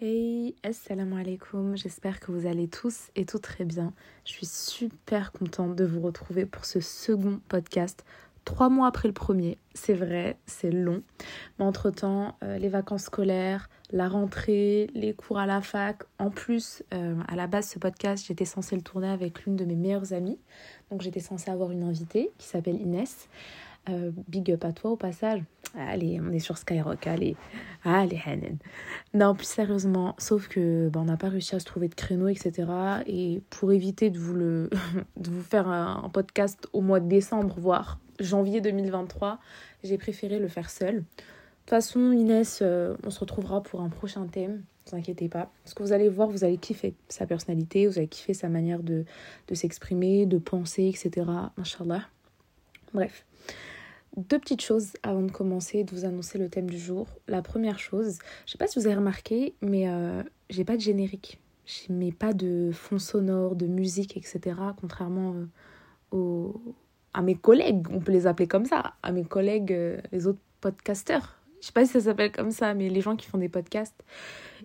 Hey, assalamu alaikum, j'espère que vous allez tous et toutes très bien. Je suis super contente de vous retrouver pour ce second podcast, trois mois après le premier. C'est vrai, c'est long, mais entre-temps, euh, les vacances scolaires, la rentrée, les cours à la fac, en plus, euh, à la base, ce podcast, j'étais censée le tourner avec l'une de mes meilleures amies, donc j'étais censée avoir une invitée qui s'appelle Inès. Euh, big up à toi au passage. Allez, on est sur Skyrock, allez. Allez, Hanen. Non, plus sérieusement, sauf que bah, on n'a pas réussi à se trouver de créneau, etc. Et pour éviter de vous, le, de vous faire un, podcast au mois de décembre, voire janvier 2023, j'ai préféré le faire seul. De toute façon, Inès, euh, on se retrouvera pour un prochain thème. Ne vous inquiétez pas. Ce que vous allez voir, vous allez kiffer sa personnalité, vous allez kiffer sa manière de, de s'exprimer, de penser, etc. Inch'Allah. Bref. Deux petites choses avant de commencer, de vous annoncer le thème du jour. La première chose, je sais pas si vous avez remarqué, mais euh, j'ai pas de générique. Je mets pas de fond sonore, de musique, etc. Contrairement euh, à mes collègues, on peut les appeler comme ça, à mes collègues, euh, les autres podcasteurs. Je sais pas si ça s'appelle comme ça, mais les gens qui font des podcasts.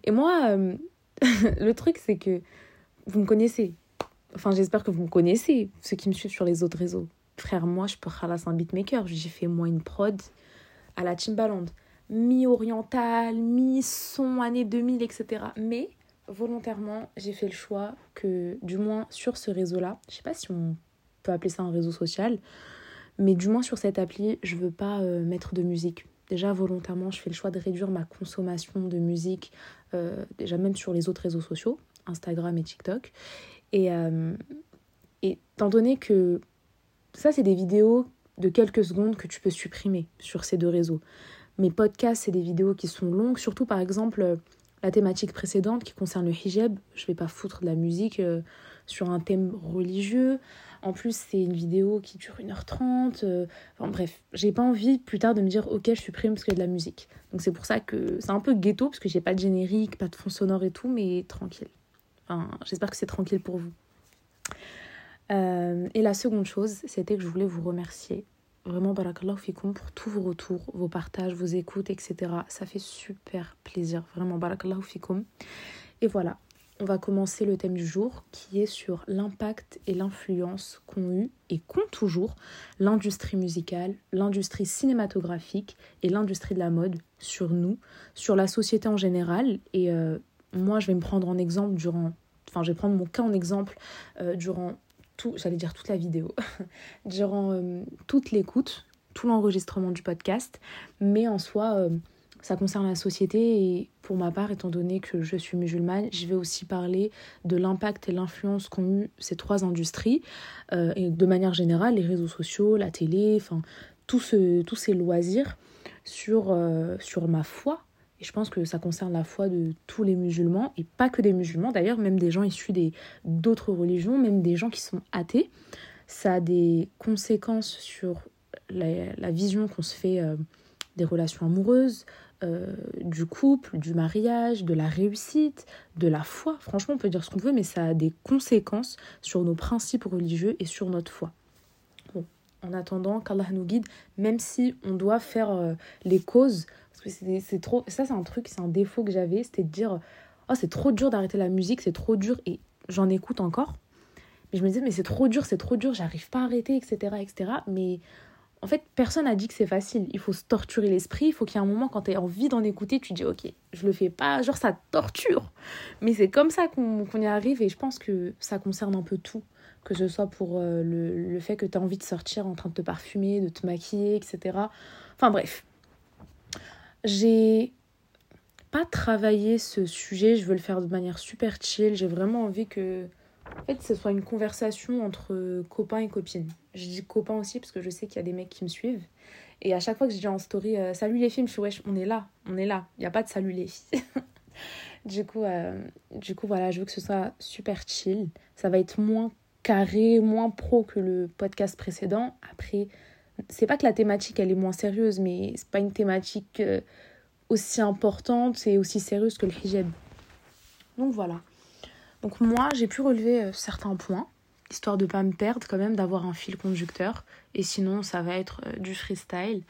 Et moi, le truc, c'est que vous me connaissez. Enfin, j'espère que vous me connaissez, ceux qui me suivent sur les autres réseaux frère, moi, je peux khalas un beatmaker. J'ai fait, moi, une prod à la Timbaland. Mi-oriental, mi-son, année 2000, etc. Mais, volontairement, j'ai fait le choix que, du moins sur ce réseau-là, je sais pas si on peut appeler ça un réseau social, mais du moins sur cette appli, je veux pas euh, mettre de musique. Déjà, volontairement, je fais le choix de réduire ma consommation de musique, euh, déjà même sur les autres réseaux sociaux, Instagram et TikTok. Et, euh, et étant donné que ça, c'est des vidéos de quelques secondes que tu peux supprimer sur ces deux réseaux. Mes podcasts, c'est des vidéos qui sont longues, surtout par exemple la thématique précédente qui concerne le hijab. Je vais pas foutre de la musique euh, sur un thème religieux. En plus, c'est une vidéo qui dure 1h30. Euh, enfin bref, j'ai pas envie plus tard de me dire ok, je supprime parce qu'il y a de la musique. Donc c'est pour ça que c'est un peu ghetto parce que j'ai pas de générique, pas de fond sonore et tout, mais tranquille. Enfin, j'espère que c'est tranquille pour vous. Euh, et la seconde chose, c'était que je voulais vous remercier. Vraiment, barakallahu fikoum pour tous vos retours, vos partages, vos écoutes, etc. Ça fait super plaisir. Vraiment, barakallahu fikoum. Et voilà, on va commencer le thème du jour qui est sur l'impact et l'influence qu'ont eu et qu'ont toujours l'industrie musicale, l'industrie cinématographique et l'industrie de la mode sur nous, sur la société en général. Et euh, moi, je vais me prendre en exemple durant. Enfin, je vais prendre mon cas en exemple euh, durant tout, j'allais dire toute la vidéo, durant euh, toute l'écoute, tout l'enregistrement du podcast, mais en soi, euh, ça concerne la société et pour ma part, étant donné que je suis musulmane, je vais aussi parler de l'impact et l'influence qu'ont eu ces trois industries, euh, et de manière générale, les réseaux sociaux, la télé, enfin, tous ces loisirs sur, sur ma foi et je pense que ça concerne la foi de tous les musulmans, et pas que des musulmans d'ailleurs, même des gens issus d'autres religions, même des gens qui sont athées. Ça a des conséquences sur la, vision qu'on se fait euh, des relations amoureuses, euh, du couple, du mariage, de la réussite, de la foi. Franchement, on peut dire ce qu'on veut, mais ça a des conséquences sur nos principes religieux et sur notre foi. Bon, en attendant qu'Allah nous guide, même si on doit faire euh, les causes c'est trop. Ça, c'est un truc, c'est un défaut que j'avais, c'était de dire Oh, c'est trop dur d'arrêter la musique, c'est trop dur. Et j'en écoute encore. Mais je me disais Mais c'est trop dur, c'est trop dur, j'arrive pas à arrêter, etc. etc. Mais en fait, personne n'a dit que c'est facile. Il faut se torturer l'esprit. Il faut qu'il y ait un moment, quand tu as envie d'en écouter, tu dis Ok, je le fais pas. Genre, ça torture. Mais c'est comme ça qu'on y arrive. Et je pense que ça concerne un peu tout. Que ce soit pour euh, le, le fait que tu as envie de sortir en train de te parfumer, de te maquiller, etc. Enfin bref, j'ai pas travaillé ce sujet, je veux le faire de manière super chill. J'ai vraiment envie que en fait, ce soit une conversation entre copains et copines. Je dis copains aussi parce que je sais qu'il y a des mecs qui me suivent. Et à chaque fois que je dis en story euh, salut les filles, je suis wesh, on est là, on est là. Il n'y a pas de salut les filles. du euh, du coup, voilà, je veux que ce soit super chill. Ça va être moins carré, moins pro que le podcast précédent. Après, c'est pas que la thématique elle est moins sérieuse, mais c'est pas une thématique euh, aussi importante et aussi sérieuse que le hijab. Donc voilà. Donc moi, j'ai pu relever euh, certains points, histoire de pas me perdre quand même, d'avoir un fil conducteur. Et sinon, ça va être euh, du freestyle.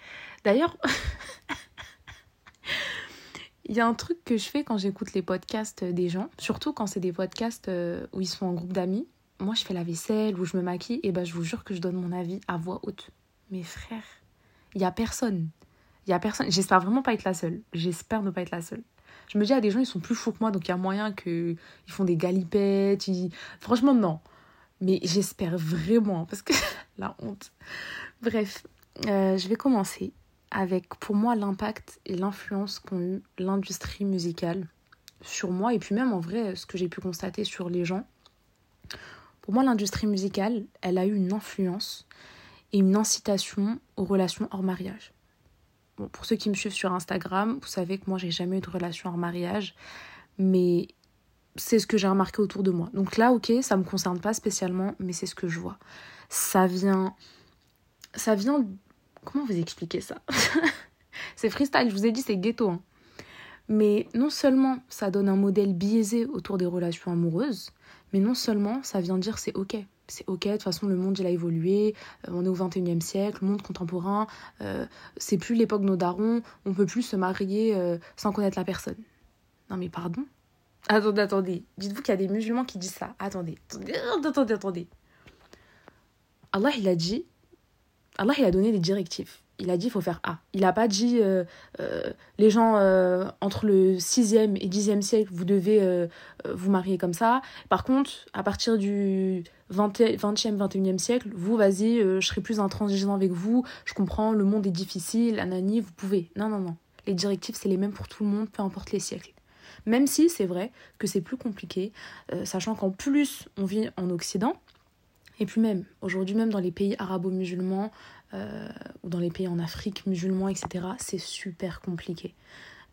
D'ailleurs, Il y a un truc que je fais quand j'écoute les podcasts des gens, surtout quand c'est des podcasts où ils sont en groupe d'amis. Moi, je fais la vaisselle ou je me maquille, et ben je vous jure que je donne mon avis à voix haute. Mes frères, il y a personne. Il y a personne. J'espère vraiment pas être la seule. J'espère ne pas être la seule. Je me dis à des gens, ils sont plus fous que moi, donc il y a moyen qu'ils font des galipettes. Franchement, non. Mais j'espère vraiment, parce que la honte. Bref, euh, je vais commencer avec pour moi l'impact et l'influence qu'ont eu l'industrie musicale sur moi et puis même en vrai ce que j'ai pu constater sur les gens. Pour moi l'industrie musicale, elle a eu une influence et une incitation aux relations hors mariage. Bon, pour ceux qui me suivent sur Instagram, vous savez que moi j'ai jamais eu de relation hors mariage, mais c'est ce que j'ai remarqué autour de moi. Donc là, ok, ça me concerne pas spécialement, mais c'est ce que je vois. Ça vient, ça vient Comment vous expliquer ça? C'est freestyle, je vous ai dit, c'est ghetto. Hein. Mais non seulement ça donne un modèle biaisé autour des relations amoureuses, mais non seulement ça vient dire c'est ok. C'est ok, de toute façon le monde il a évolué, euh, on est au 21e siècle, le monde contemporain, euh, c'est plus l'époque nos darons, on peut plus se marier euh, sans connaître la personne. Non mais pardon Attendez, attendez, dites-vous qu'il y a des musulmans qui disent ça. Attendez, attendez, attendez, attendez. Allah il a dit Allah, il a donné des directives. Il a dit il faut faire A. Il n'a pas dit les gens entre le 6e et 10e siècle, vous devez vous marier comme ça. Par contre, à partir du 20, e 21e siècle, vous, vas-y, je serai plus intransigeant avec vous. Je comprends, le monde est difficile, Anani, vous pouvez. Non, non, non. Les directives, c'est les mêmes pour tout le monde, peu importe les siècles. Même si c'est vrai que c'est plus compliqué, sachant qu'en plus, on vit en Occident. Et puis même, aujourd'hui même dans les pays arabo-musulmans euh, ou dans les pays en Afrique musulmans, etc., c'est super compliqué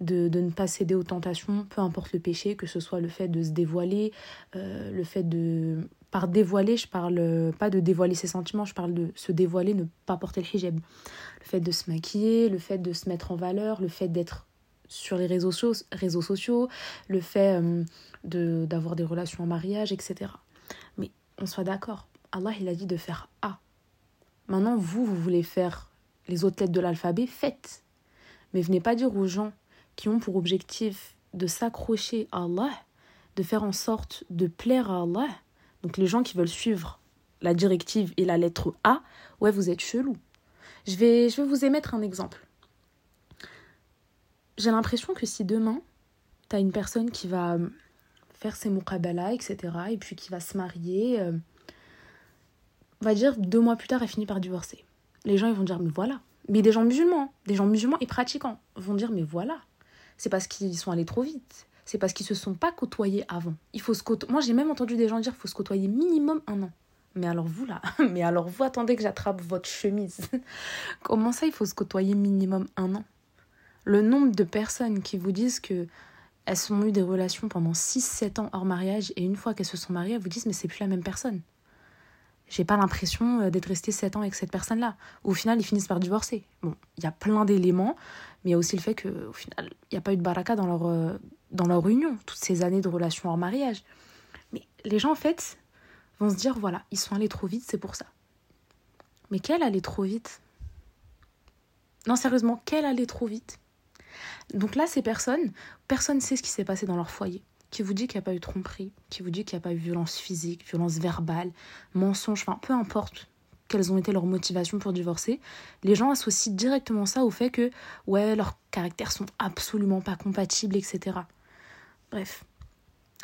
de, de, ne pas céder aux tentations, peu importe le péché, que ce soit le fait de se dévoiler, euh, le fait de... Par dévoiler, je parle pas de dévoiler ses sentiments, je parle de se dévoiler, ne pas porter le hijab. Le fait de se maquiller, le fait de se mettre en valeur, le fait d'être sur les réseaux, sociaux, réseaux sociaux le fait euh, de d'avoir des relations en mariage, etc. Mais on soit d'accord, Allah, il a dit de faire A. Maintenant, vous, vous voulez faire les autres lettres de l'alphabet, faites. Mais venez pas dire aux gens qui ont pour objectif de s'accrocher à Allah, de faire en sorte de plaire à Allah. Donc les gens qui veulent suivre la directive et la lettre A, ouais, vous êtes chelou. Je vais, je vais vous émettre un exemple. J'ai l'impression que si demain, tu as une personne qui va faire ses muqabala, etc., et puis qui va se marier, euh, on va dire, deux mois plus tard, elle finit par divorcer. Les gens, ils vont dire, mais voilà. Mais des gens musulmans, des gens musulmans et pratiquants vont dire, mais voilà. C'est parce qu'ils sont allés trop vite. C'est parce qu'ils se sont pas côtoyés avant. Il faut se Moi, j'ai même entendu des gens dire, qu'il faut se côtoyer minimum un an. Mais alors vous là, mais alors vous attendez que j'attrape votre chemise. Comment ça, il faut se côtoyer minimum un an? Le nombre de personnes qui vous disent que elles ont eu des relations pendant 6-7 ans hors mariage et une fois qu'elles se sont mariées, elles vous disent mais c'est plus la même personne j'ai pas l'impression euh, d'être resté 7 ans avec cette personne-là. Au final, ils finissent par divorcer. Bon, il y a plein d'éléments, mais il y a aussi le fait qu'au final, il n'y a pas eu de baraka dans leur, euh, dans leur union, toutes ces années de relation hors mariage. Mais les gens, en fait, vont se dire voilà, ils sont allés trop vite, c'est pour ça. Mais quelle allait trop vite? Non, sérieusement, quelle allait trop vite? Donc là, ces personnes, personne ne sait ce qui s'est passé dans leur foyer qui vous dit qu'il n'y a pas eu tromperie, qui vous dit qu'il n'y a pas eu violence physique, violence verbale, mensonge, enfin peu importe quelles ont été leurs motivations pour divorcer, les gens associent directement ça au fait que ouais, leurs caractères sont absolument pas compatibles, etc. Bref.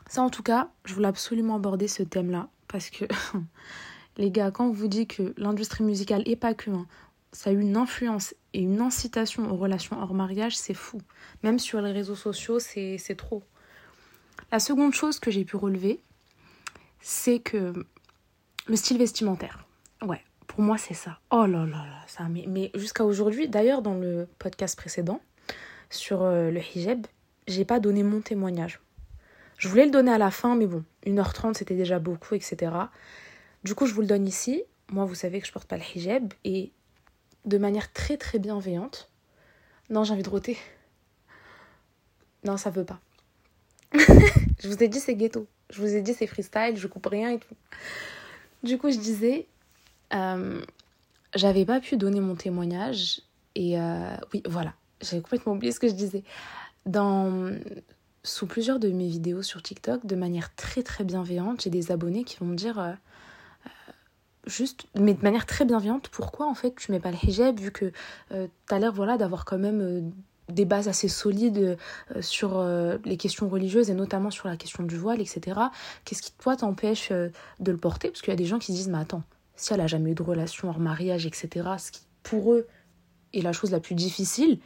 Ça en tout cas, je voulais absolument aborder ce thème-là parce que les gars, quand on vous dit que l'industrie musicale et pas que, hein, ça a eu une influence et une incitation aux relations hors mariage, c'est fou. Même sur les réseaux sociaux, c'est trop. La seconde chose que j'ai pu relever, c'est que le style vestimentaire. Ouais, pour moi, c'est ça. Oh là là là, ça. Mais, jusqu'à aujourd'hui, d'ailleurs, dans le podcast précédent sur euh, le hijab, j'ai pas donné mon témoignage. Je voulais le donner à la fin, mais bon, 1h30 c'était déjà beaucoup, etc. Du coup, je vous le donne ici. Moi, vous savez que je porte pas le hijab et de manière très très bienveillante. Non, j'ai envie de roter. Non, ça veut pas. je vous ai dit c'est ghetto. Je vous ai dit c'est freestyle, je coupe rien et tout. Du coup, je disais, euh, j'avais pas pu donner mon témoignage. Et euh, oui, voilà, j'avais complètement oublié ce que je disais. dans sous plusieurs de mes vidéos sur TikTok, de manière très très bienveillante, j'ai des abonnés qui vont me dire euh, juste, mais de manière très bienveillante, pourquoi en fait tu mets pas le hijab vu que tu as l'air voilà, d'avoir quand même des bases assez solides sur les questions religieuses et notamment sur la question du voile, etc. Qu'est-ce qui toi t'empêche de le porter? Parce qu'il y a des gens qui se disent, mais attends, si elle a jamais eu de relation hors mariage, etc., ce qui pour eux est la chose la plus difficile,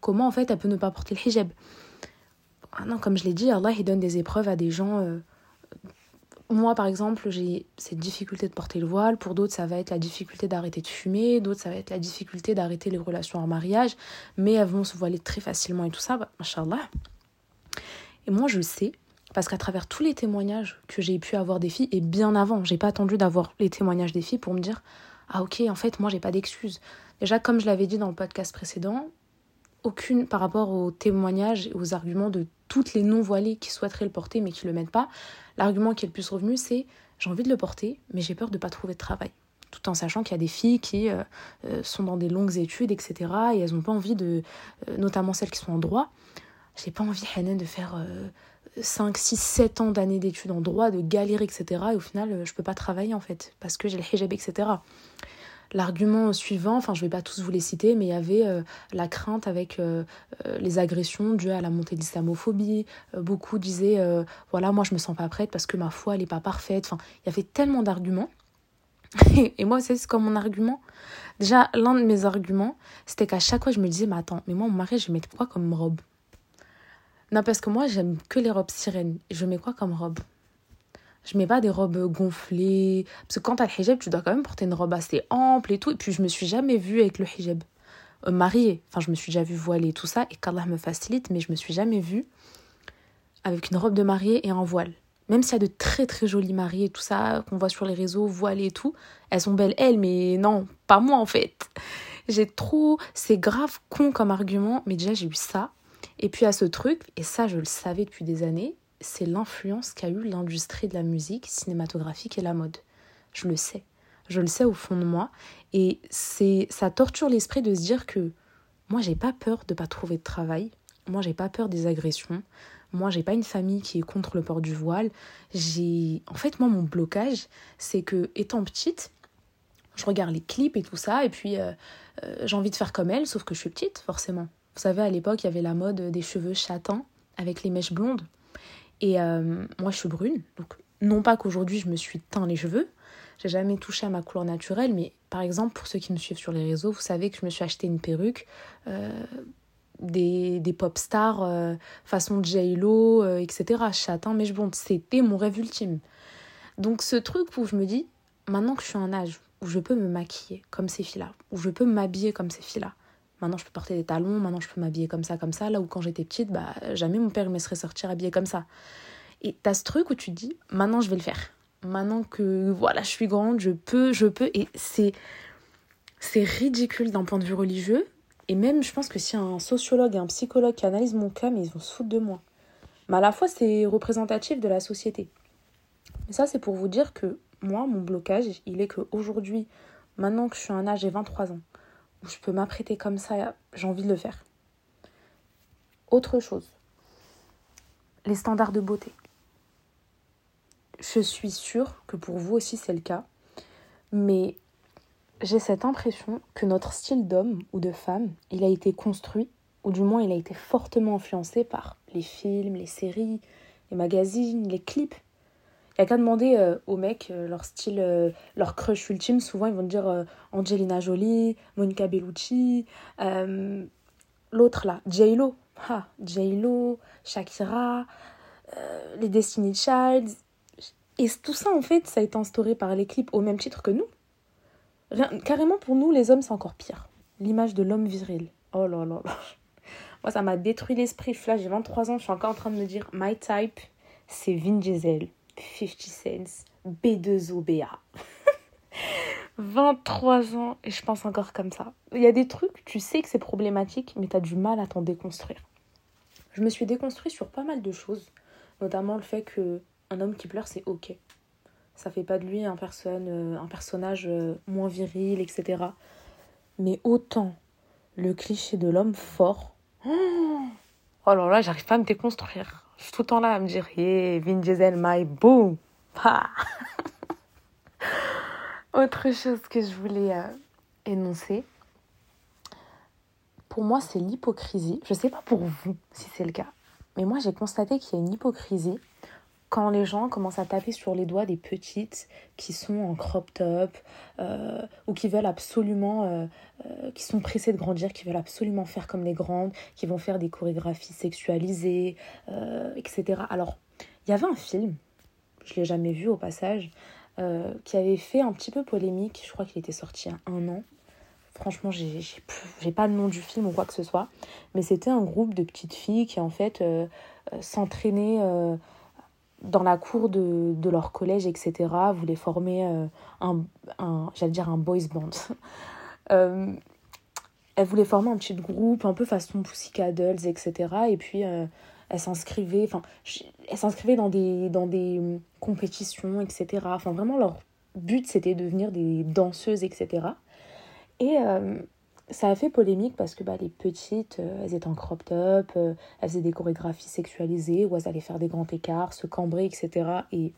comment en fait elle peut ne pas porter le hijab? Ah non, comme je l'ai dit, Allah il donne des épreuves à des gens. Euh, moi, par exemple, j'ai cette difficulté de porter le voile. Pour d'autres, ça va être la difficulté d'arrêter de fumer. D'autres, ça va être la difficulté d'arrêter les relations en mariage. Mais elles vont se voiler très facilement et tout ça. Bah, Et moi, je sais, parce qu'à travers tous les témoignages que j'ai pu avoir des filles, et bien avant, j'ai pas attendu d'avoir les témoignages des filles pour me dire Ah, ok, en fait, moi, j'ai pas d'excuses. Déjà, comme je l'avais dit dans le podcast précédent, aucune par rapport aux témoignages et aux arguments de toutes les non-voilées qui souhaiteraient le porter mais qui ne le mettent pas. L'argument qui est le plus revenu, c'est j'ai envie de le porter, mais j'ai peur de ne pas trouver de travail. Tout en sachant qu'il y a des filles qui euh, euh, sont dans des longues études, etc. Et elles n'ont pas envie de, euh, notamment celles qui sont en droit, j'ai pas envie, Hanen, de faire 5, 6, 7 ans d'années d'études en droit, de galérer, etc. Et au final, je peux pas travailler en fait, parce que j'ai le hijab, etc. L'argument suivant, enfin je vais pas tous vous les citer, mais il y avait euh, la crainte avec euh, euh, les agressions dues à la montée de l'islamophobie. beaucoup disaient, voilà, moi je me sens pas prête parce que ma foi elle est pas parfaite. Enfin, il y avait tellement d'arguments. Et, moi, c'est comme mon argument. Déjà, l'un de mes arguments, c'était qu'à chaque fois je me disais, mais attends, mais moi mon mari, je vais mettre quoi comme robe? Non, parce que moi j'aime que les robes sirènes. Je mets quoi comme robe? Je mets pas des robes gonflées. Parce que quand t'as le hijab, tu dois quand même porter une robe assez ample et tout. Et puis, je me suis jamais vue avec le hijab euh, mariée. Enfin, je me suis déjà vue voilée et tout ça. Et qu'Allah me facilite, mais je me suis jamais vue avec une robe de mariée et un voile. Même s'il y a de très très jolies mariées, tout ça, qu'on voit sur les réseaux, voilées et tout, elles sont belles, elles, mais non, pas moi en fait. J'ai trop. C'est grave con comme argument, mais déjà j'ai eu ça. Et puis à ce truc, et ça je le savais depuis des années, c'est l'influence qu'a eu l'industrie de la musique cinématographique et la mode. Je le sais. Je le sais au fond de moi. Et c'est ça torture l'esprit de se dire que moi, j'ai pas peur de pas trouver de travail. Moi, j'ai pas peur des agressions. Moi, j'ai pas une famille qui est contre le port du voile. J'ai en fait moi mon blocage, c'est que étant petite, je regarde les clips et tout ça et puis euh, euh, j'ai envie de faire comme elle sauf que je suis petite forcément. Vous savez à l'époque, il y avait la mode des cheveux châtains avec les mèches blondes. Et euh, moi, je suis brune. Donc, non pas qu'aujourd'hui, je me suis teint les cheveux. J'ai jamais touché à ma couleur naturelle. Mais par exemple, pour ceux qui me suivent sur les réseaux, vous savez que je me suis acheté une perruque. Euh, des, des pop stars euh, façon J-Lo, etc. Châtain, mais bon, c'était mon rêve ultime. Donc ce truc où je me dis, maintenant que je suis à un âge où je peux me maquiller comme ces filles-là, où je peux m'habiller comme ces filles-là, Maintenant, je peux porter des talons, maintenant, je peux m'habiller comme ça, comme ça. Là où, quand j'étais petite, bah, jamais mon père me serait sortir habillée comme ça. Et t'as ce truc où tu te dis, maintenant, je vais le faire. Maintenant que, voilà, je suis grande, je peux, je peux. Et c'est, c'est ridicule d'un point de vue religieux. Et même, je pense que si un sociologue et un psychologue qui analysent mon cas, mais ils vont se foutre de moi. Mais à la fois, c'est représentatif de la société. Mais ça, c'est pour vous dire que moi, mon blocage, il est qu'aujourd'hui, maintenant que je suis un âge, j'ai 23 ans, je peux m'apprêter comme ça, j'ai envie de le faire. Autre chose, les standards de beauté. Je suis sûre que pour vous aussi c'est le cas, mais j'ai cette impression que notre style d'homme ou de femme, il a été construit, ou du moins il a été fortement influencé par les films, les séries, les magazines, les clips il n'y a qu'à demander euh, aux mecs euh, leur style, euh, leur crush ultime. Souvent, ils vont dire Angelina Jolie, Monica Bellucci, l'autre là, J-Lo. J-Lo, Shakira, les Destiny Child. Et tout ça, en fait, ça a été instauré par les clips au même titre que nous. carrément, pour nous, les hommes, c'est encore pire. L'image de l'homme viril. Oh là là là. Moi, ça m'a détruit l'esprit. Là, j'ai 23 ans, je suis encore en train de me dire My type, c'est Vin Diesel. 50 Cents, B2OBA. 23 ans et je pense encore comme ça. Il y a des trucs, tu sais que c'est problématique, mais tu as du mal à t'en déconstruire. Je me suis déconstruit sur pas mal de choses, notamment le fait que un homme qui pleure, c'est ok. Ça fait pas de lui un, personne, euh, un personnage euh, moins viril, etc. Mais autant le cliché de l'homme fort, oh Oh là là, j'arrive pas à me déconstruire. Je suis tout le temps là à me dire, yeah, Vin Diesel, my boom. Autre chose que je voulais euh, énoncer, pour moi, c'est l'hypocrisie. Je sais pas pour vous si c'est le cas, mais moi, j'ai constaté qu'il y a une hypocrisie quand les gens commencent à taper sur les doigts des petites qui sont en crop top euh, ou qui veulent absolument, euh, euh, qui sont pressées de grandir, qui veulent absolument faire comme les grandes, qui vont faire des chorégraphies sexualisées, etc. Alors, il y avait un film, je l'ai jamais vu au passage, qui avait fait un petit peu polémique. Je crois qu'il était sorti il y a un an. Franchement, j'ai pas le nom du film ou quoi que ce soit. Mais c'était un groupe de petites filles qui, en fait, s'entraînaient dans la cour de, de, leur collège, etc., voulaient former euh, un, un j'allais dire un boys band. euh, elles voulaient former un petit groupe, un peu façon Pussycat Dolls, etc. Et puis, euh, elles s'inscrivaient, enfin, elles s'inscrivaient dans des, dans des compétitions, etc. Enfin, vraiment, leur but, c'était de devenir des danseuses, etc. Et ça a fait polémique parce que bah, les petites, euh, elles étaient en crop top, euh, elles faisaient des chorégraphies sexualisées, ou elles allaient faire des grands écarts, se cambrer, etc. Et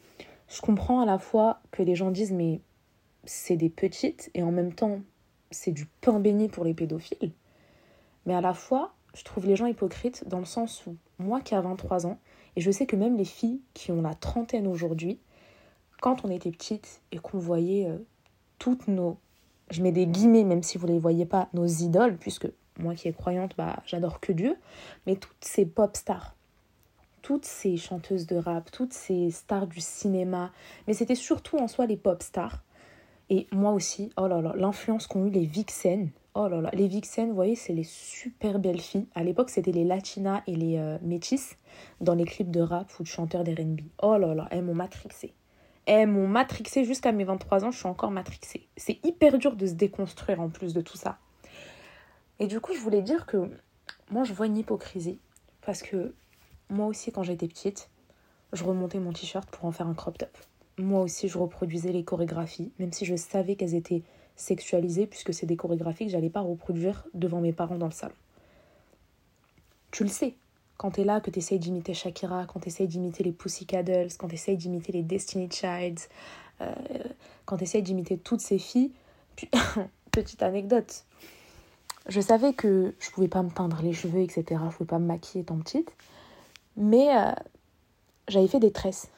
je comprends à la fois que les gens disent mais c'est des petites et en même temps c'est du pain béni pour les pédophiles. Mais à la fois, je trouve les gens hypocrites dans le sens où moi qui ai 23 ans, et je sais que même les filles qui ont la trentaine aujourd'hui, quand on était petites et qu'on voyait euh, toutes nos je mets des guillemets, même si vous ne les voyez pas, nos idoles, puisque moi qui est croyante, bah, j'adore que Dieu, mais toutes ces pop stars, toutes ces chanteuses de rap, toutes ces stars du cinéma, mais c'était surtout en soi les pop stars. Et moi aussi, oh là là, l'influence qu'ont eu les Vixen. Oh là là, les Vixen, vous voyez, c'est les super belles filles. À l'époque, c'était les Latinas et les euh, Métis dans les clips de rap ou de chanteurs d'R&B. Oh là là, elles m'ont matrixé elles m'ont matrixé jusqu'à mes 23 ans, je suis encore matrixée. C'est hyper dur de se déconstruire en plus de tout ça. Et du coup, je voulais dire que moi, je vois une hypocrisie. Parce que moi aussi, quand j'étais petite, je remontais mon t-shirt pour en faire un crop top. Moi aussi, je reproduisais les chorégraphies, même si je savais qu'elles étaient sexualisées, puisque c'est des chorégraphies que j'allais pas reproduire devant mes parents dans le salon. Tu le sais, quand tu es là, que tu essayes d'imiter Shakira, quand tu essayes d'imiter les Pussycat Dolls, quand tu essayes d'imiter les Destiny Childs, euh, quand tu essayes d'imiter toutes ces filles. Petite anecdote, je savais que je pouvais pas me teindre les cheveux, etc. Je pouvais pas me maquiller étant petite. Mais euh, j'avais fait des tresses.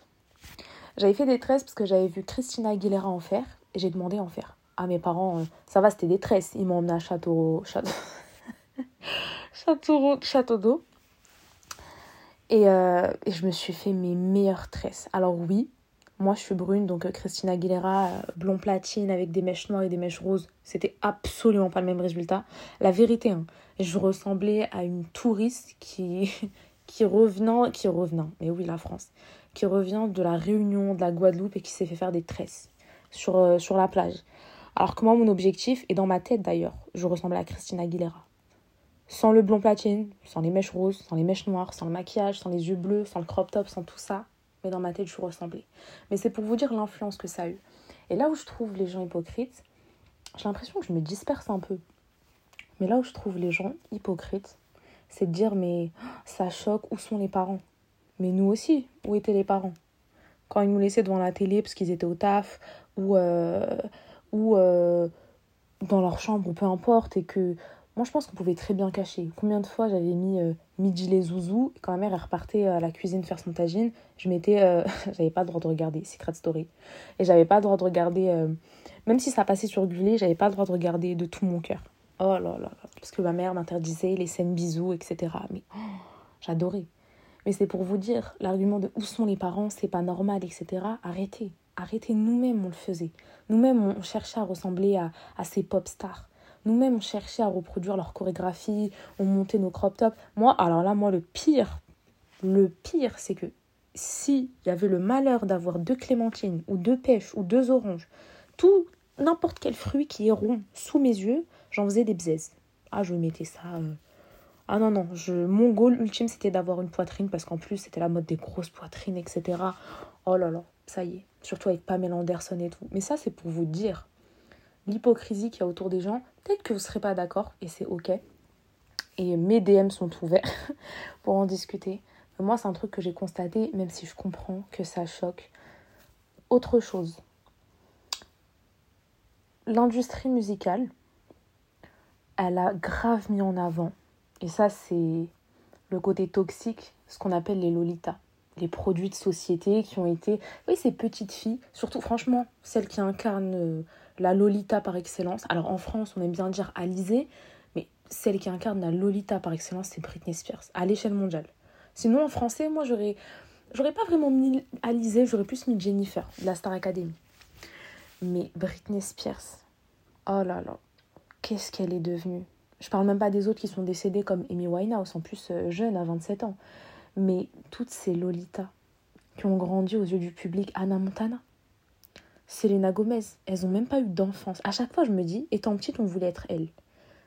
J'avais fait des tresses parce que j'avais vu Christina Aguilera en faire et j'ai demandé en faire. À mes parents, euh, ça va, c'était des tresses. Ils m'ont emmené à Château... Château... Château... Château d'eau. Euh, et, je me suis fait mes meilleures tresses. Alors oui, moi je suis brune, donc euh, Christina Aguilera, euh, blond platine avec des mèches noires et des mèches roses, c'était absolument pas le même résultat. La vérité, hein, je ressemblais à une touriste qui, qui revenant, qui revenant, mais oui la France, qui revient de la Réunion, de la Guadeloupe et qui s'est fait faire des tresses sur, sur la plage. Alors que moi mon objectif, et dans ma tête d'ailleurs, je ressemblais à Christina Aguilera sans le blond platine, sans les mèches roses, sans les mèches noires, sans le maquillage, sans les yeux bleus, sans le crop top, sans tout ça. Mais dans ma tête, je suis ressemblée. Mais c'est pour vous dire l'influence que ça a eu. Et là où je trouve les gens hypocrites, j'ai l'impression que je me disperse un peu. Mais là où je trouve les gens hypocrites, c'est de dire mais ça choque, où sont les parents? Mais nous aussi, où étaient les parents? Quand ils nous laissaient devant la télé parce qu'ils étaient au taf ou, euh, ou euh, dans leur chambre peu importe et que moi, je pense qu'on pouvait très bien cacher. Combien de fois j'avais mis euh, midi les zouzous, et quand ma mère repartait à la cuisine faire son tagine, je m'étais. Euh, j'avais pas le droit de regarder Secret Story. Et j'avais pas le droit de regarder. Euh, même si ça passait sur Gulli, j'avais pas le droit de regarder de tout mon cœur. Oh là là là. Parce que ma mère m'interdisait les scènes bisous, etc. Mais oh, j'adorais. Mais c'est pour vous dire, l'argument de où sont les parents, c'est pas normal, etc. Arrêtez. Arrêtez, nous-mêmes on le faisait. Nous-mêmes on cherchait à ressembler à, à ces pop stars. Nous-mêmes, on cherchait à reproduire leur chorégraphie, on montait nos crop tops. Moi, alors là, moi, le pire, le pire, c'est que s'il y avait le malheur d'avoir deux clémentines, ou deux pêches, ou deux oranges, tout, n'importe quel fruit qui est rond sous mes yeux, j'en faisais des bzaises. Ah, je mettais ça. Euh. Ah non, non, je... mon goal ultime, c'était d'avoir une poitrine, parce qu'en plus, c'était la mode des grosses poitrines, etc. Oh là là, ça y est. Surtout avec Pamela Anderson et tout. Mais ça, c'est pour vous dire l'hypocrisie qu'il y a autour des gens. Peut-être que vous ne serez pas d'accord et c'est ok. et mes DM sont ouverts pour en discuter. Moi, c'est un truc que j'ai constaté, même si je comprends que ça choque. Autre chose, l'industrie musicale, elle a grave mis en avant, et ça c'est le côté toxique, ce qu'on appelle les lolitas, les produits de société qui ont été, oui, ces petites filles, surtout franchement, celles qui incarnent euh, la lolita par excellence. Alors en France, on aime bien dire Alizé, mais celle qui incarne la lolita par excellence, c'est Britney Spears, à l'échelle mondiale. Sinon, en français, moi, j'aurais, j'aurais pas vraiment mis Alizé, j'aurais plus mis Jennifer, de la Star Academy. Mais Britney Spears, oh là là, qu'est-ce qu'elle est devenue. Je parle même pas des autres qui sont décédés comme Amy Winehouse, en plus euh, jeune, à 27 ans. Mais toutes ces Lolitas qui ont grandi aux yeux du public, Anna Montana, Selena Gomez, elles ont même pas eu d'enfance. À chaque fois, je me dis, étant petite, on voulait être elle.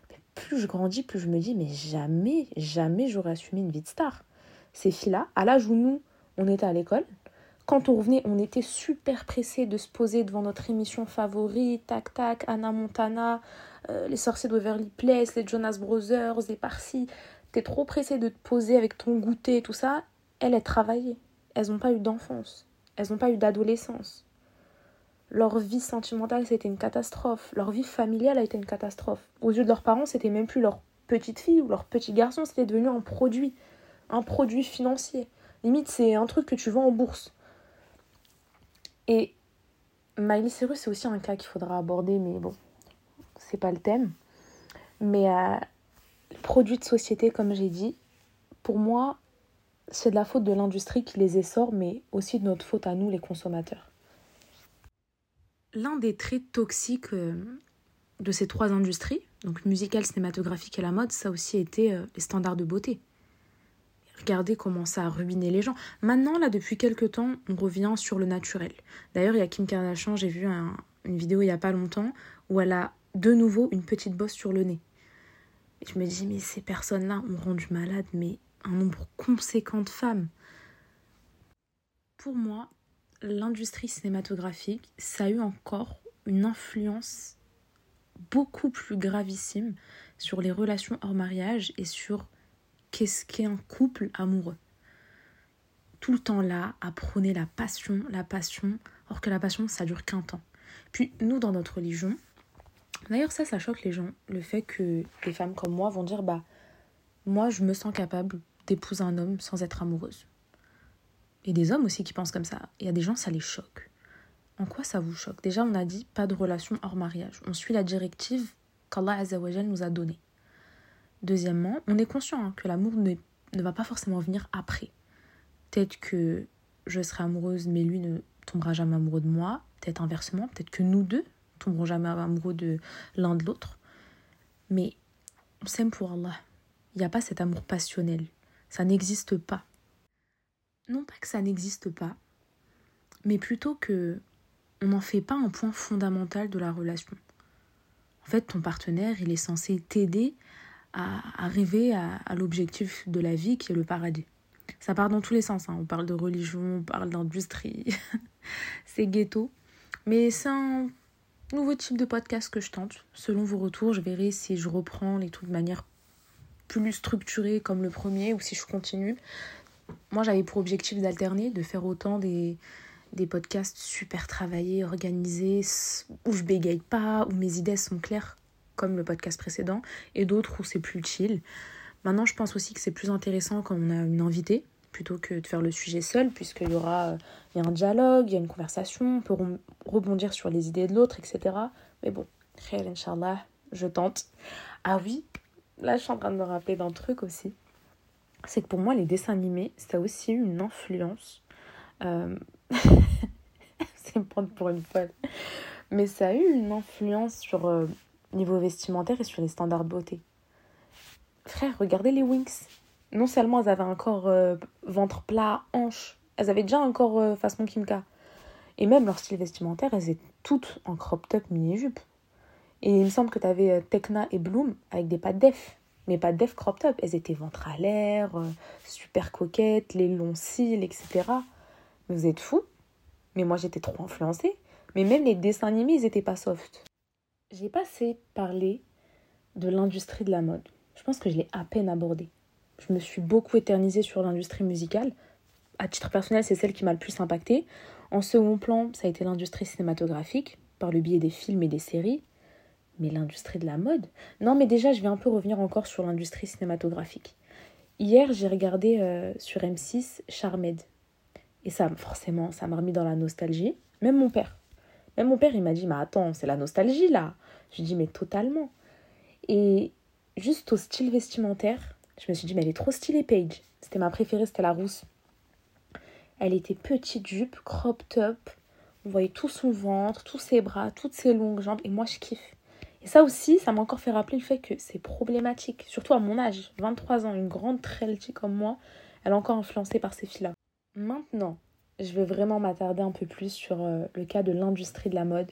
Mais plus je grandis, plus je me dis, mais jamais, jamais j'aurais assumé une vie de star. Ces filles-là, à l'âge où nous, on était à l'école, quand on revenait, on était super pressés de se poser devant notre émission favorite, tac tac, Anna Montana, euh, les sorciers d'Overly Place, les Jonas Brothers, les Parsi. T'es trop pressé de te poser avec ton goûter tout ça. Elles, elles travaillaient. Elles n'ont pas eu d'enfance. Elles n'ont pas eu d'adolescence. Leur vie sentimentale, c'était une catastrophe. Leur vie familiale a été une catastrophe. Aux yeux de leurs parents, c'était même plus leur petite fille ou leur petit garçon, c'était devenu un produit. Un produit financier. Limite, c'est un truc que tu vends en bourse. Et Miley Cyrus, c'est aussi un cas qu'il faudra aborder, mais bon, c'est pas le thème. Mais euh, produits de société, comme j'ai dit, pour moi, c'est de la faute de l'industrie qui les essore, mais aussi de notre faute à nous, les consommateurs. L'un des traits toxiques euh, de ces trois industries, donc musicale, cinématographique et la mode, ça aussi été euh, les standards de beauté. Regardez comment ça a ruiné les gens. Maintenant, là, depuis quelques temps, on revient sur le naturel. D'ailleurs, il y a Kim Kardashian, j'ai vu une vidéo il n'y a pas longtemps, où elle a de nouveau une petite bosse sur le nez. Et je me dis, mais ces personnes-là ont rendu malade, mais un nombre conséquent de femmes. Pour moi, l'industrie cinématographique, ça a eu encore une influence beaucoup plus gravissime sur les relations hors mariage et sur qu'est-ce qu'est un couple amoureux. Tout le temps là, à prôner la passion, la passion, or que la passion, ça dure qu'un temps. Puis nous, dans notre religion, d'ailleurs ça, ça choque les gens, le fait que des femmes comme moi vont dire, bah, moi, je me sens capable d'épouser un homme sans être amoureuse. Et des hommes aussi qui pensent comme ça. Il y a des gens, ça les choque. En quoi ça vous choque? Déjà, on a dit pas de relation hors mariage. On suit la directive qu'Allah nous a donnée. Deuxièmement, on est conscient hein, que l'amour ne, ne va pas forcément venir après. Peut-être que je serai amoureuse, mais lui ne tombera jamais amoureux de moi. Peut-être inversement, peut-être que nous deux tomberons jamais amoureux de l'un de l'autre. Mais on s'aime pour Allah. Il n'y a pas cet amour passionnel. Ça n'existe pas. Non pas que ça n'existe pas, mais plutôt que on n'en fait pas un point fondamental de la relation. En fait, ton partenaire, il est censé t'aider à arriver à, l'objectif de la vie qui est le paradis. Ça part dans tous les sens. Hein. On parle de religion, on parle d'industrie. c'est ghetto. Mais c'est un nouveau type de podcast que je tente. Selon vos retours, je verrai si je reprends les trucs de manière plus structurée comme le premier ou si je continue. Moi, j'avais pour objectif d'alterner, de faire autant des, des podcasts super travaillés, organisés, où je bégaye pas, où mes idées sont claires comme le podcast précédent, et d'autres où c'est plus chill. Maintenant, je pense aussi que c'est plus intéressant quand on a une invitée, plutôt que de faire le sujet seul, puisqu'il y aura il y a un dialogue, il y a une conversation, on peut rebondir sur les idées de l'autre, etc. Mais bon, khair, Inch'Allah, je tente. Ah oui, là, je suis en train de me rappeler d'un truc aussi. C'est que pour moi, les dessins animés, ça a aussi eu une influence. Euh... c'est me prendre pour une folle. Mais ça a eu une influence sur euh, niveau vestimentaire et sur les standards de beauté. Frère, regardez les Winx. Non seulement elles avaient un corps euh, ventre plat, hanche, elles avaient déjà un corps euh, façon Kimka. Et même leur style vestimentaire, elles étaient toutes en crop top mini-jupe. Et il me semble que tu avais Tekna et Bloom avec des pattes def. Mais pas def crop top. Elles étaient ventre à l'air, super coquettes, les longs cils, etc. vous êtes fous Mais moi j'étais trop influencée. Mais même les dessins animés, ils étaient pas soft j'ai pas assez parlé de l'industrie de la mode. je pense que je l'ai à peine abordé. Je me suis beaucoup éternisée sur l'industrie musicale. À titre personnel, c'est celle qui m'a le plus impacté. En second plan, ça a été l'industrie cinématographique, par le biais des films et des séries. Mais l'industrie de la mode Non, mais déjà, je vais un peu revenir encore sur l'industrie cinématographique. Hier, j'ai regardé euh, sur M6 Charmed. Et ça, forcément, ça m'a remis dans la nostalgie. Même mon père. Même mon père, il m'a dit, mais attends, c'est la nostalgie là. Je lui dis, mais totalement. Et juste au style vestimentaire, je me suis dit, mais elle est trop stylée, Paige. C'était ma préférée, c'était la rousse. Elle était petite jupe, crop top. On voyait tout son ventre, tous ses bras, toutes ses longues jambes. Et moi, je kiffe. Et ça aussi, ça m'a encore fait rappeler le fait que c'est problématique. Surtout à mon âge, 23 ans, une grande trelty comme moi, elle est encore influencée par ces filles-là. Maintenant, je vais vraiment m'attarder un peu plus sur euh, le cas de l'industrie de la mode.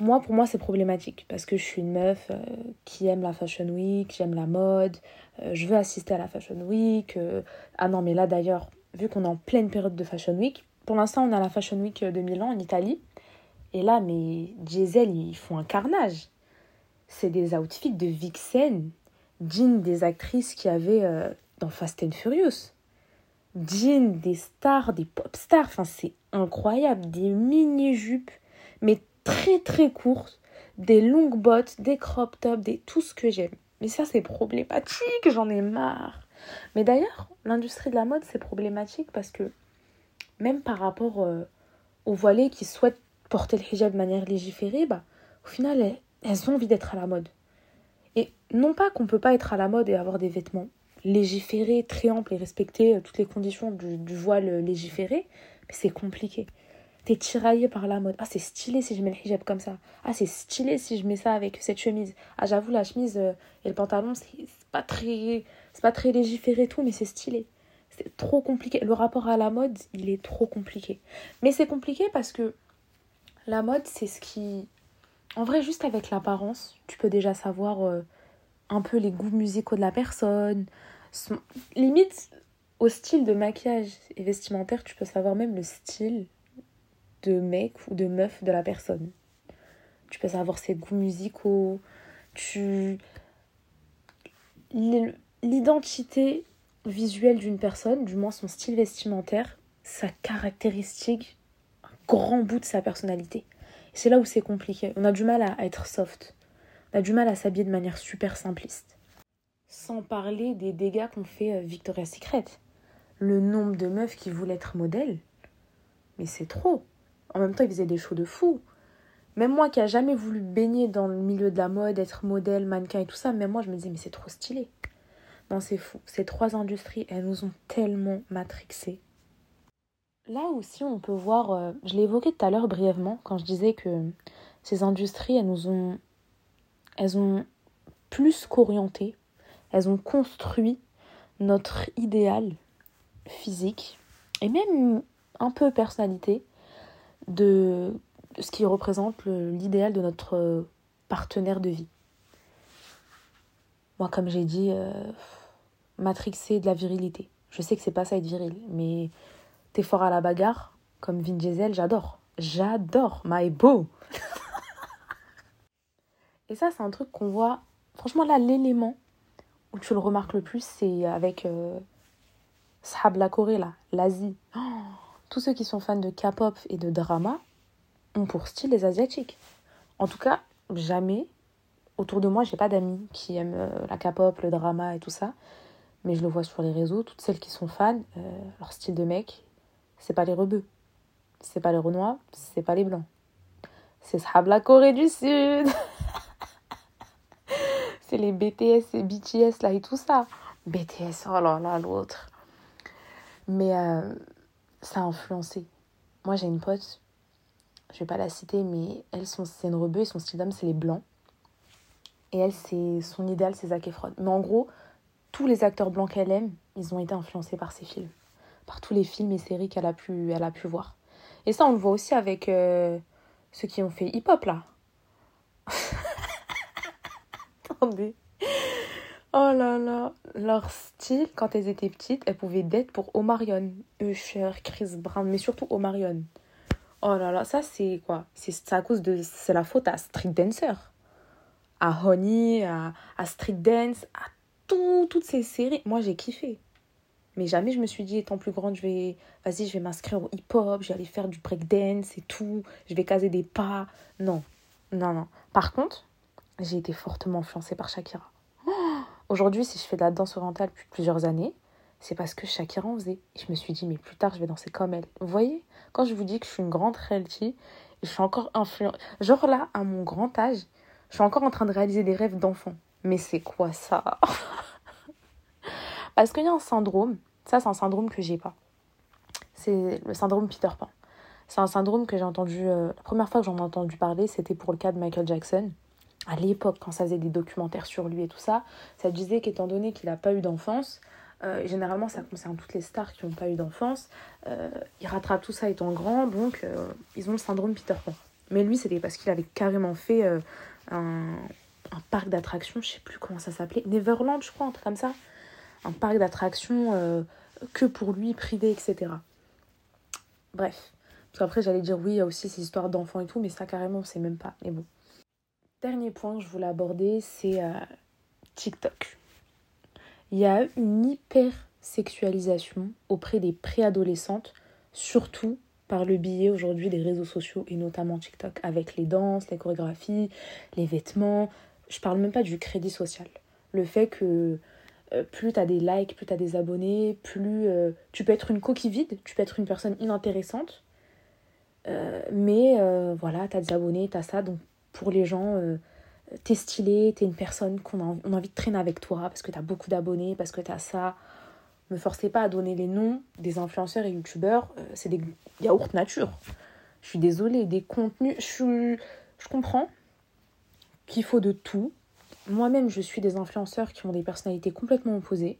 Moi, pour moi, c'est problématique parce que je suis une meuf euh, qui aime la Fashion Week, j'aime la mode, euh, je veux assister à la Fashion Week. Ah non, mais là d'ailleurs, vu qu'on est en pleine période de Fashion Week, pour l'instant, on a la Fashion Week de Milan en Italie. Et là, mais Diesel, ils font un carnage. C'est des outfits de Vixen, dignes des actrices qui avaient dans Fast and Furious jeans, des stars, des pop stars. Enfin, c'est incroyable. Des mini-jupes, mais très très courtes. Des longues bottes, des crop tops, des tout ce que j'aime. Mais ça, c'est problématique. J'en ai marre. Mais d'ailleurs, l'industrie de la mode, c'est problématique parce que même par rapport euh, aux voilées qui souhaitent porter le hijab de manière légiférée, bah, au final, elles, ont envie d'être à la mode. Et non pas qu'on peut pas être à la mode et avoir des vêtements légiférer très ample et respecter euh, toutes les conditions du, voile légiféré, mais c'est compliqué. T'es tiraillé par la mode. Ah, c'est stylé si je mets le hijab comme ça. Ah, c'est stylé si je mets ça avec cette chemise. Ah, j'avoue, la chemise euh, et le pantalon, c'est pas très c'est pas très légiféré tout, mais c'est stylé. C'est trop compliqué. Le rapport à la mode, il est trop compliqué. Mais c'est compliqué parce que la mode, c'est ce qui. En vrai, juste avec l'apparence, tu peux déjà savoir euh, un peu les goûts musicaux de la personne, limite au style de maquillage et vestimentaire, tu peux savoir même le style de mec ou de meuf de la personne. Tu peux savoir ses goûts musicaux, tu l'identité visuelle d'une personne, du moins son style vestimentaire, sa caractéristique, grand bout de sa personnalité. C'est là où c'est compliqué. On a du mal à être soft. On a du mal à s'habiller de manière super simpliste. Sans parler des dégâts qu'ont fait euh, Victoria's Secret. Le nombre de meufs qui voulaient être modèles, mais c'est trop. En même temps, ils faisaient des shows de fou. Même moi qui a jamais voulu baigner dans le milieu de la mode, être modèle, mannequin et tout ça, même moi je me disais mais c'est trop stylé. Non, c'est fou. Ces trois industries, elles nous ont tellement matrixés. Là aussi, on peut voir, euh, je l'ai évoqué tout à l'heure brièvement, quand je disais que ces industries, elles nous ont, elles ont plus qu'orienté elles ont construit notre idéal physique et même un peu personnalité de ce qui représente l'idéal de notre partenaire de vie. Moi, comme j'ai dit, euh, matrixé de la virilité. Je sais que c'est pas ça être viril, mais fort à la bagarre, comme Vin Diesel, j'adore. J'adore, my beau. Et ça, c'est un truc qu'on voit. Franchement, là, l'élément où tu le remarques le plus, c'est avec euh, Sahab la Corée, là, l'Asie. Oh, tous ceux qui sont fans de K-pop et de drama ont pour style les Asiatiques. En tout cas, jamais, autour de moi, j'ai pas d'amis qui aiment euh, la K-pop, le drama et tout ça. Mais je le vois sur les réseaux, toutes celles qui sont fans, euh, leur style de mec, c'est pas les rebeux. C'est pas les Renois, c'est pas les Blancs. C'est Sahab la Corée du Sud c'est les BTS et BTS là et tout ça. BTS, oh là là, l'autre. Mais euh, ça a influencé. Moi, j'ai une pote, je vais pas la citer, mais elle, c'est une rebeu et son style d'homme, c'est les blancs. Et elle, c'est son idéal, c'est Zac Efron. Mais en gros, tous les acteurs blancs qu'elle aime, ils ont été influencés par ses films. Par tous les films et séries qu'elle a, pu, elle a pu voir. Et ça, on le voit aussi avec euh, ceux qui ont fait hip-hop, là. Oh là là. Leur style, quand elles étaient petites, elles pouvaient d'être pour Omarion, Usher, Chris Brown, mais surtout Omarion. Oh là là, ça c'est quoi? C'est à cause de. C'est la faute à Street Dancer. à Honey, à, à Street Dance, à tout, toutes ces séries. Moi, j'ai kiffé. Mais jamais je me suis dit, étant plus grande, je vais, vas-y, je vais m'inscrire au hip-hop, je vais aller faire du breakdance et tout, je vais caser des pas. Non, non, non. Par contre, j'ai été fortement influencée par Shakira. Aujourd'hui, si je fais de la danse orientale depuis plusieurs années, c'est parce que Shakira en faisait. Je me suis dit, mais plus tard, je vais danser comme elle. Vous voyez, quand je vous dis que je suis une grande reality, je suis encore influencée. Genre là, à mon grand âge, je suis encore en train de réaliser des rêves d'enfant. Mais c'est quoi ça? Parce qu'il y a un syndrome, ça c'est un syndrome que j'ai pas. C'est le syndrome Peter Pan. C'est un syndrome que j'ai entendu, euh, la première fois que j'en ai entendu parler, c'était pour le cas de Michael Jackson. À l'époque, quand ça faisait des documentaires sur lui et tout ça, ça disait qu'étant donné qu'il n'a pas eu d'enfance, euh, généralement ça concerne toutes les stars qui n'ont pas eu d'enfance, euh, il rattrape tout ça étant grand, donc ils ont le syndrome Peter Pan. Mais lui, c'était parce qu'il avait carrément fait un, un parc d'attractions, je sais plus comment ça s'appelait, Neverland, je crois, un truc comme ça. Un parc d'attractions euh, que pour lui, privé, etc. Bref. Parce qu'après, j'allais dire oui, il y a aussi ces histoires d'enfants et tout, mais ça, carrément, on sait même pas. Mais bon. Dernier point que je voulais aborder, c'est euh, TikTok. Il y a une hyper sexualisation auprès des préadolescentes, surtout par le biais aujourd'hui des réseaux sociaux et notamment TikTok, avec les danses, les chorégraphies, les vêtements. Je parle même pas du crédit social. Le fait que euh, plus tu as des likes, plus tu des abonnés, plus euh, tu peux être une coquille vide, tu peux être une personne inintéressante. Euh, mais voilà, tu des abonnés, tu ça. Donc pour les gens, t'es stylé, t'es une personne qu'on a, envie de traîner avec toi parce que tu as beaucoup d'abonnés, parce que tu as ça me forcez pas à donner les noms des influenceurs et youtubeurs, c'est des yaourts nature. Je suis désolée, des contenus, je comprends qu'il faut de tout. Moi-même, je suis des influenceurs qui ont des personnalités complètement opposées,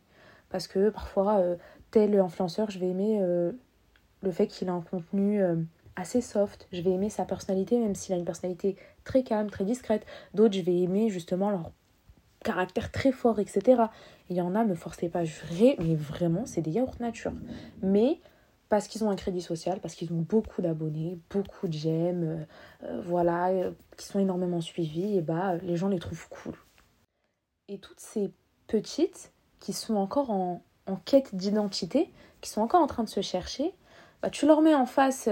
parce que parfois, euh, tel influenceur, je vais aimer euh, le fait qu'il a un contenu assez soft, je vais aimer sa personnalité, même s'il a une personnalité très calme, très discrète. D'autres, je vais aimer justement leur caractère très fort, etc. Il y en a, me forcez pas à jurer, mais vraiment, c'est des yaourts nature. Mais parce qu'ils ont un crédit social, parce qu'ils ont beaucoup d'abonnés, beaucoup de j'aime, euh, euh, voilà, euh, qui sont énormément suivis, et bah les gens les trouvent cool. Et toutes ces petites qui sont encore en, quête d'identité, qui sont encore en train de se chercher, bah, tu leur mets en face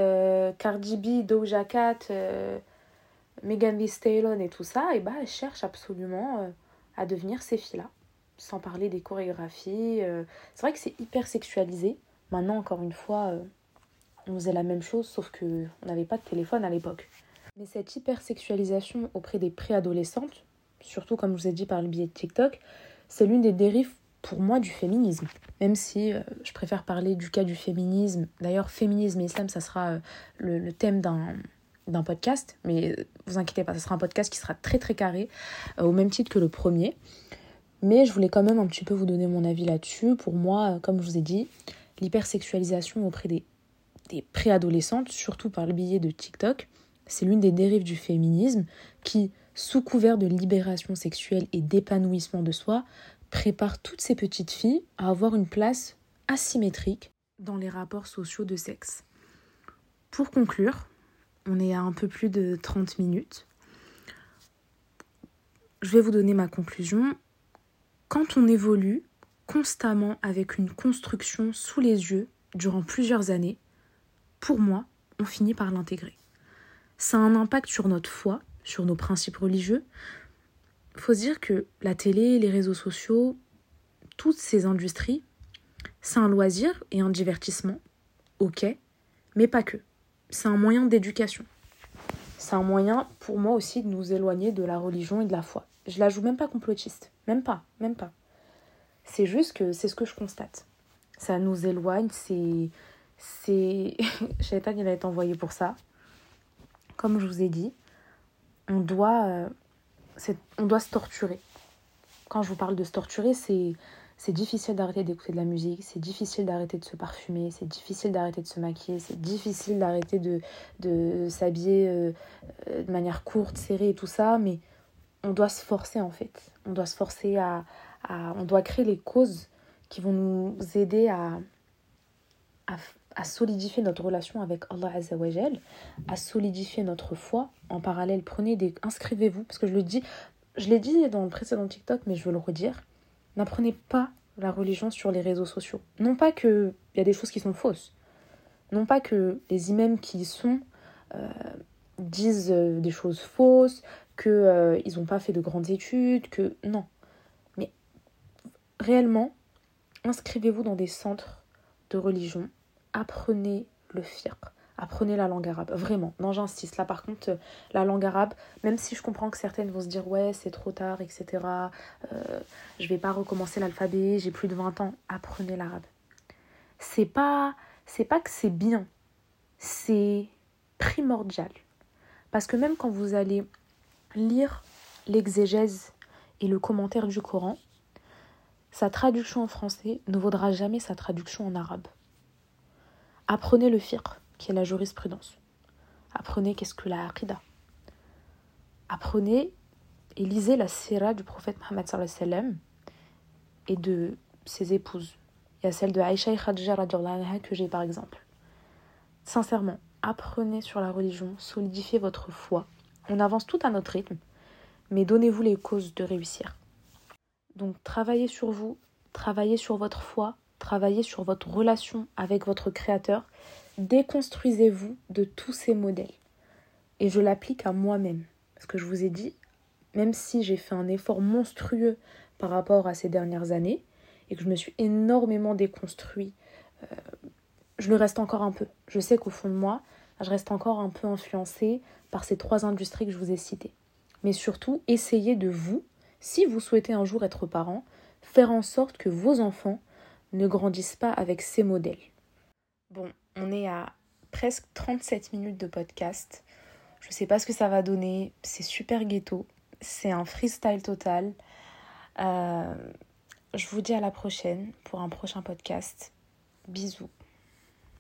Cardi B, Doja Cat, Megan Thee Stallion et tout ça, et bah elles cherchent absolument à devenir ces filles-là. Sans parler des chorégraphies. Euh, c'est vrai que c'est hyper sexualisé. Maintenant, encore une fois, euh, on faisait la même chose, sauf qu'on n'avait pas de téléphone à l'époque. Mais cette hypersexualisation auprès des préadolescentes, surtout comme je vous ai dit par le biais de TikTok, c'est l'une des dérives pour moi du féminisme. Même si euh, je préfère parler du cas du féminisme. D'ailleurs, féminisme et islam, ça sera le, le, thème d'un podcast, mais vous inquiétez pas, ce sera un podcast qui sera très très carré, euh, au même titre que le premier. Mais je voulais quand même un petit peu vous donner mon avis là-dessus. Pour moi, euh, comme je vous ai dit, l'hypersexualisation auprès des, des préadolescentes, surtout par le biais de TikTok, c'est l'une des dérives du féminisme qui, sous couvert de libération sexuelle et d'épanouissement de soi, prépare toutes ces petites filles à avoir une place asymétrique dans les rapports sociaux de sexe. Pour conclure, on est à un peu plus de 30 minutes. Je vais vous donner ma conclusion. Quand on évolue constamment avec une construction sous les yeux durant plusieurs années, pour moi, on finit par l'intégrer. Ça a un impact sur notre foi, sur nos principes religieux. Faut se dire que la télé, les réseaux sociaux, toutes ces industries, c'est un loisir et un divertissement, ok, mais pas que c'est un moyen d'éducation. C'est un moyen pour moi aussi de nous éloigner de la religion et de la foi. Je la joue même pas complotiste. Même pas, même pas. C'est juste que c'est ce que je constate. Ça nous éloigne, c'est. C'est. Shaitan, il a été envoyé pour ça. Comme je vous ai dit, on doit. Euh, on doit se torturer. Quand je vous parle de se torturer, c'est difficile d'arrêter d'écouter de la musique, c'est difficile d'arrêter de se parfumer, c'est difficile d'arrêter de se maquiller, c'est difficile d'arrêter de, s'habiller euh, euh, de manière courte, serrée et tout ça, mais on doit se forcer en fait. On doit se forcer à, on doit créer les causes qui vont nous aider à, à solidifier notre relation avec Allah Azzawajal, à solidifier notre foi. En parallèle, prenez des... Inscrivez-vous, parce que je le dis, je l'ai dit dans le précédent TikTok, mais je veux le redire, n'apprenez pas la religion sur les réseaux sociaux. Non pas qu'il y a des choses qui sont fausses, non pas que les imams qui y sont euh, disent euh, des choses fausses, qu'ils euh, n'ont pas fait de grandes études, que non. Mais réellement, inscrivez-vous dans des centres de religion, apprenez le fiqh, apprenez la langue arabe. Vraiment, non, j'insiste. Là, par contre, euh, la langue arabe, même si je comprends que certaines vont se dire, ouais, c'est trop tard, etc., euh, je vais pas recommencer l'alphabet, j'ai plus de 20 ans, apprenez l'arabe. C'est pas, c'est pas que c'est bien, c'est primordial. Parce que même quand vous allez lire l'exégèse et le commentaire du Coran, sa traduction en français ne vaudra jamais sa traduction en arabe. Apprenez le fiqh, qui est la jurisprudence. Apprenez qu'est-ce que la aqidah. Apprenez et lisez la sira du prophète Mohammed et de ses épouses. Il y a celle de Aïcha et Khadija que j'ai par exemple. Sincèrement, apprenez sur la religion, solidifiez votre foi. On avance tout à notre rythme, mais donnez-vous les causes de réussir. Donc travaillez sur vous, travaillez sur votre foi, travaillez sur votre relation avec votre créateur déconstruisez-vous de tous ces modèles. Et je l'applique à moi-même. Parce que je vous ai dit, même si j'ai fait un effort monstrueux par rapport à ces dernières années, et que je me suis énormément déconstruit, euh, je le reste encore un peu. Je sais qu'au fond de moi, je reste encore un peu influencée par ces trois industries que je vous ai citées. Mais surtout, essayez de vous, si vous souhaitez un jour être parent, faire en sorte que vos enfants ne grandissent pas avec ces modèles. Bon, on est à presque 37 minutes de podcast. Je ne sais pas ce que ça va donner. C'est super ghetto. C'est un freestyle total. Euh, je vous dis à la prochaine pour un prochain podcast. Bisous.